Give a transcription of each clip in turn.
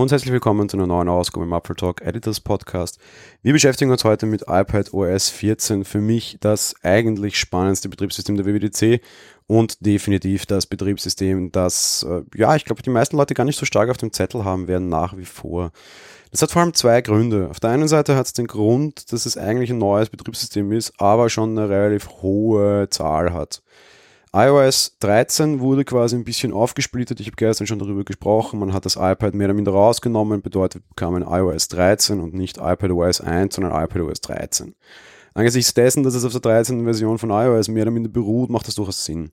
Und herzlich willkommen zu einer neuen Ausgabe im Apple Talk Editors Podcast. Wir beschäftigen uns heute mit iPad OS 14, für mich das eigentlich spannendste Betriebssystem der WWDC und definitiv das Betriebssystem, das, äh, ja, ich glaube, die meisten Leute gar nicht so stark auf dem Zettel haben werden, nach wie vor. Das hat vor allem zwei Gründe. Auf der einen Seite hat es den Grund, dass es eigentlich ein neues Betriebssystem ist, aber schon eine relativ hohe Zahl hat iOS 13 wurde quasi ein bisschen aufgesplittet. Ich habe gestern schon darüber gesprochen. Man hat das iPad mehr oder minder rausgenommen, bedeutet, bekamen iOS 13 und nicht iPadOS 1, sondern iPadOS 13. Angesichts dessen, dass es auf der 13. Version von iOS mehr oder minder beruht, macht das durchaus Sinn.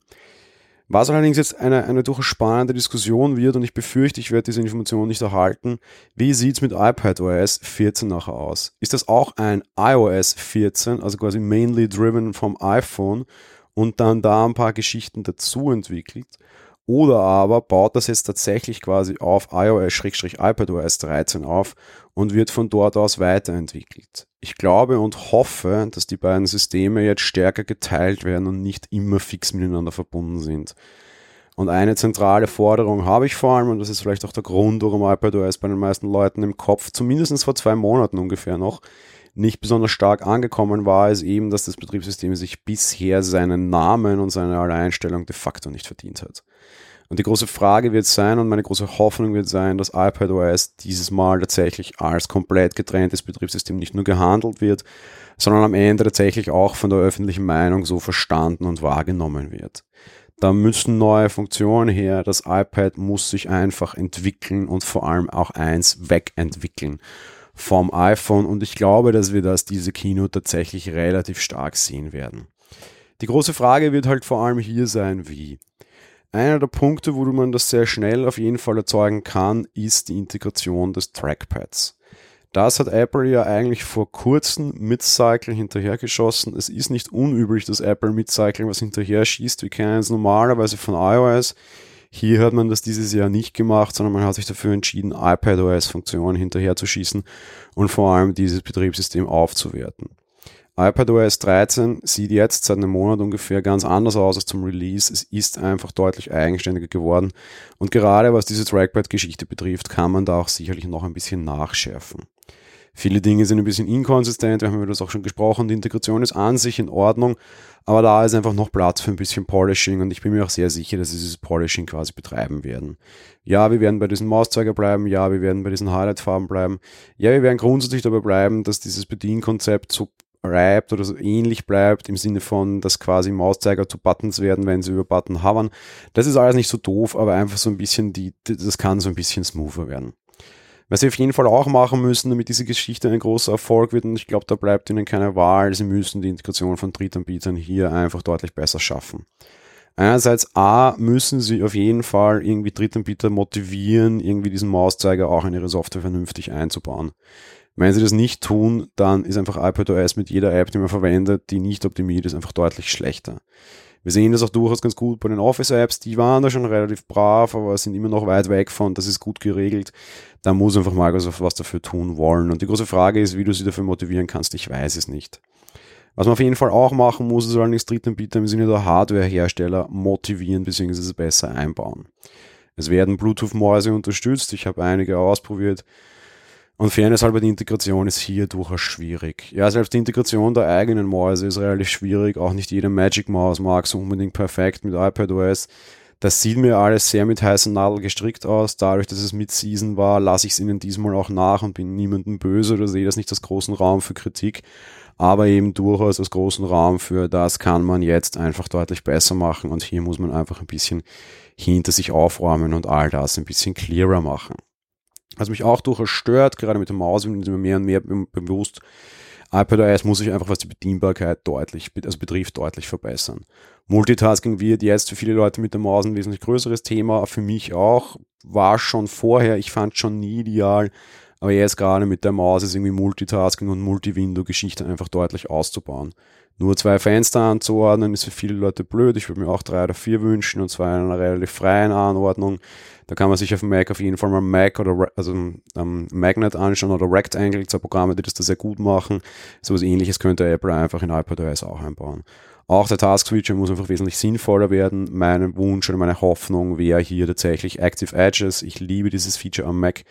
Was allerdings jetzt eine, eine durchaus spannende Diskussion wird, und ich befürchte, ich werde diese Information nicht erhalten, wie sieht es mit iPadOS 14 nachher aus? Ist das auch ein iOS 14, also quasi mainly driven vom iPhone, und dann da ein paar Geschichten dazu entwickelt. Oder aber baut das jetzt tatsächlich quasi auf iOS-iPadOS 13 auf und wird von dort aus weiterentwickelt. Ich glaube und hoffe, dass die beiden Systeme jetzt stärker geteilt werden und nicht immer fix miteinander verbunden sind. Und eine zentrale Forderung habe ich vor allem, und das ist vielleicht auch der Grund, warum iPadOS bei den meisten Leuten im Kopf, zumindest vor zwei Monaten ungefähr noch, nicht besonders stark angekommen war, ist eben, dass das Betriebssystem sich bisher seinen Namen und seine Alleinstellung de facto nicht verdient hat. Und die große Frage wird sein und meine große Hoffnung wird sein, dass iPadOS dieses Mal tatsächlich als komplett getrenntes Betriebssystem nicht nur gehandelt wird, sondern am Ende tatsächlich auch von der öffentlichen Meinung so verstanden und wahrgenommen wird. Da müssen neue Funktionen her. Das iPad muss sich einfach entwickeln und vor allem auch eins wegentwickeln vom iPhone und ich glaube, dass wir das diese Kino tatsächlich relativ stark sehen werden. Die große Frage wird halt vor allem hier sein, wie. Einer der Punkte, wo man das sehr schnell auf jeden Fall erzeugen kann, ist die Integration des Trackpads. Das hat Apple ja eigentlich vor kurzem mit Cycle hinterhergeschossen. Es ist nicht unüblich, dass Apple mit Cycle was hinterher schießt. Wir kennen es normalerweise von iOS. Hier hat man das dieses Jahr nicht gemacht, sondern man hat sich dafür entschieden, iPadOS-Funktionen hinterherzuschießen und vor allem dieses Betriebssystem aufzuwerten. iPadOS 13 sieht jetzt seit einem Monat ungefähr ganz anders aus als zum Release. Es ist einfach deutlich eigenständiger geworden. Und gerade was diese Trackpad-Geschichte betrifft, kann man da auch sicherlich noch ein bisschen nachschärfen. Viele Dinge sind ein bisschen inkonsistent, wir haben über das auch schon gesprochen. Die Integration ist an sich in Ordnung, aber da ist einfach noch Platz für ein bisschen Polishing und ich bin mir auch sehr sicher, dass sie dieses Polishing quasi betreiben werden. Ja, wir werden bei diesen Mauszeiger bleiben, ja, wir werden bei diesen Highlight-Farben bleiben. Ja, wir werden grundsätzlich dabei bleiben, dass dieses Bedienkonzept so bleibt oder so ähnlich bleibt, im Sinne von, dass quasi Mauszeiger zu Buttons werden, wenn sie über Button hovern. Das ist alles nicht so doof, aber einfach so ein bisschen die, das kann so ein bisschen smoother werden. Was sie auf jeden Fall auch machen müssen, damit diese Geschichte ein großer Erfolg wird, und ich glaube, da bleibt ihnen keine Wahl, sie müssen die Integration von Drittanbietern hier einfach deutlich besser schaffen. Einerseits A, müssen sie auf jeden Fall irgendwie Drittanbieter motivieren, irgendwie diesen Mauszeiger auch in ihre Software vernünftig einzubauen. Wenn sie das nicht tun, dann ist einfach iPadOS mit jeder App, die man verwendet, die nicht optimiert ist, einfach deutlich schlechter. Wir sehen das auch durchaus ganz gut bei den Office-Apps, die waren da schon relativ brav, aber sind immer noch weit weg von, das ist gut geregelt. Da muss einfach Microsoft was dafür tun wollen. Und die große Frage ist, wie du sie dafür motivieren kannst, ich weiß es nicht. Was man auf jeden Fall auch machen muss, ist allerdings Drittanbieter im Sinne der Hardware-Hersteller motivieren bzw. besser einbauen. Es werden Bluetooth-Mäuse unterstützt, ich habe einige ausprobiert. Und Fairness halber, die Integration ist hier durchaus schwierig. Ja, selbst die Integration der eigenen Mäuse ist relativ schwierig. Auch nicht jede Magic Maus mag so unbedingt perfekt mit iPadOS. Das sieht mir alles sehr mit heißen Nadel gestrickt aus. Dadurch, dass es mit Season war, lasse ich es ihnen diesmal auch nach und bin niemandem böse oder sehe das nicht als großen Raum für Kritik. Aber eben durchaus als großen Raum für das kann man jetzt einfach deutlich besser machen und hier muss man einfach ein bisschen hinter sich aufräumen und all das ein bisschen clearer machen. Was mich auch durchaus stört, gerade mit der Maus, bin ich mir mehr und mehr bewusst, iPadOS muss sich einfach, was die Bedienbarkeit deutlich, also betrifft, deutlich verbessern. Multitasking wird jetzt für viele Leute mit der Maus ein wesentlich größeres Thema, für mich auch, war schon vorher, ich fand schon nie ideal, aber jetzt gerade mit der Maus ist irgendwie Multitasking und Multi-Window-Geschichte einfach deutlich auszubauen. Nur zwei Fenster anzuordnen ist für viele Leute blöd. Ich würde mir auch drei oder vier wünschen und zwar in einer relativ freien Anordnung. Da kann man sich auf dem Mac auf jeden Fall mal Mac oder also ähm, Magnet anschauen oder Rectangle, zwei Programme, die das da sehr gut machen. So etwas ähnliches könnte Apple einfach in iPadOS auch einbauen. Auch der Task Switcher muss einfach wesentlich sinnvoller werden. Mein Wunsch oder meine Hoffnung wäre hier tatsächlich Active Edges. Ich liebe dieses Feature am Mac,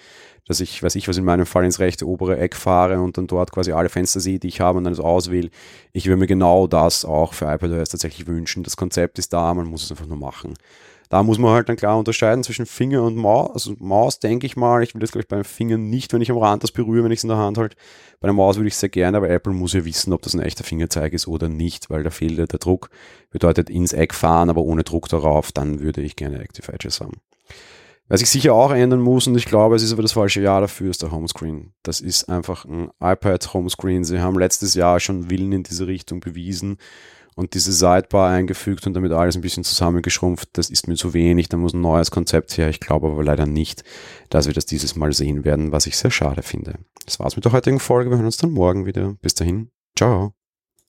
dass ich, weiß ich was, in meinem Fall ins rechte obere Eck fahre und dann dort quasi alle Fenster sehe, die ich habe und dann so auswähle. Ich würde mir genau das auch für iPadOS tatsächlich wünschen. Das Konzept ist da, man muss es einfach nur machen. Da muss man halt dann klar unterscheiden zwischen Finger und Maus. Also Maus denke ich mal, ich will das glaube ich beim Finger nicht, wenn ich am Rand das berühre, wenn ich es in der Hand halte. Bei der Maus würde ich sehr gerne, aber Apple muss ja wissen, ob das ein echter Fingerzeig ist oder nicht, weil da fehlt ja der Druck. Bedeutet ins Eck fahren, aber ohne Druck darauf, dann würde ich gerne Active Edges haben. Was ich sicher auch ändern muss, und ich glaube, es ist aber das falsche Jahr dafür, ist der Homescreen. Das ist einfach ein iPad Homescreen. Sie haben letztes Jahr schon Willen in diese Richtung bewiesen und diese Sidebar eingefügt und damit alles ein bisschen zusammengeschrumpft, das ist mir zu wenig, da muss ein neues Konzept her. Ich glaube aber leider nicht, dass wir das dieses Mal sehen werden, was ich sehr schade finde. Das war's mit der heutigen Folge. Wir hören uns dann morgen wieder. Bis dahin. Ciao.